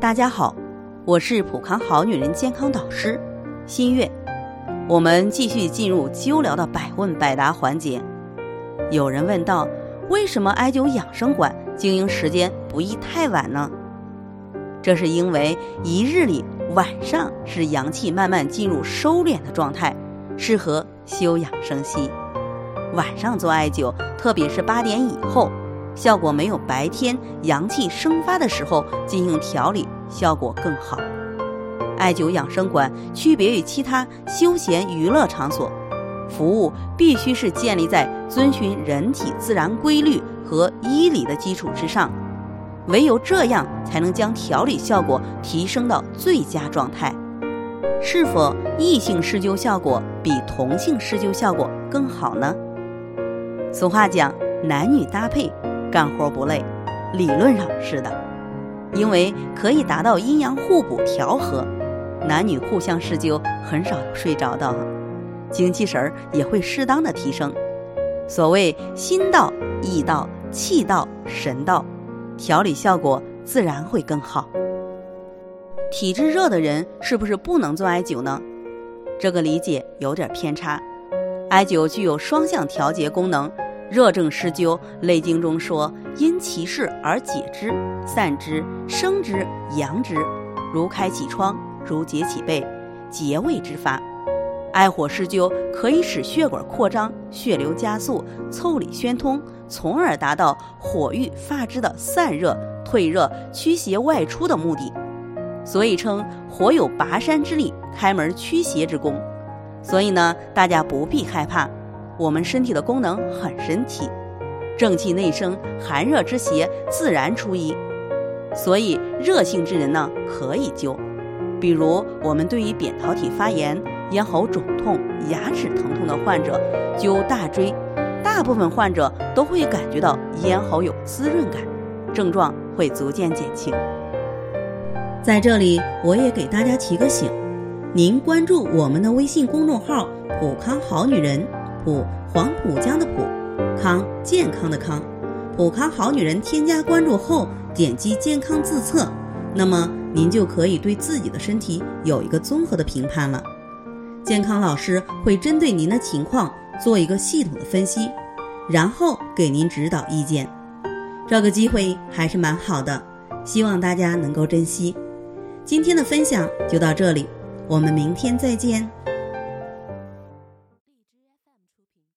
大家好，我是普康好女人健康导师新月。我们继续进入灸疗的百问百答环节。有人问到，为什么艾灸养生馆经营时间不宜太晚呢？这是因为一日里晚上是阳气慢慢进入收敛的状态，适合休养生息。晚上做艾灸，特别是八点以后，效果没有白天阳气生发的时候进行调理效果更好。艾灸养生馆区别于其他休闲娱乐场所，服务必须是建立在遵循人体自然规律和医理的基础之上，唯有这样才能将调理效果提升到最佳状态。是否异性施灸效果比同性施灸效果更好呢？俗话讲，男女搭配，干活不累。理论上是的，因为可以达到阴阳互补调和，男女互相施灸很少有睡着的，精气神儿也会适当的提升。所谓心到、意到、气到、神到，调理效果自然会更好。体质热的人是不是不能做艾灸呢？这个理解有点偏差。艾灸具有双向调节功能，热症施灸，《内经》中说：“因其势而解之、散之、生之、阳之，如开启窗，如解起背，结胃之法。”艾火施灸可以使血管扩张、血流加速、腠理宣通，从而达到火郁发之的散热、退热、驱邪外出的目的。所以称火有拔山之力，开门驱邪之功。所以呢，大家不必害怕，我们身体的功能很神奇，正气内生，寒热之邪自然出矣。所以热性之人呢，可以灸。比如我们对于扁桃体发炎、咽喉肿痛、牙齿疼痛的患者，灸大椎，大部分患者都会感觉到咽喉有滋润感，症状会逐渐减轻。在这里，我也给大家提个醒。您关注我们的微信公众号“普康好女人”，普黄浦江的普，康健康的康，普康好女人添加关注后，点击健康自测，那么您就可以对自己的身体有一个综合的评判了。健康老师会针对您的情况做一个系统的分析，然后给您指导意见。这个机会还是蛮好的，希望大家能够珍惜。今天的分享就到这里。我们明天再见。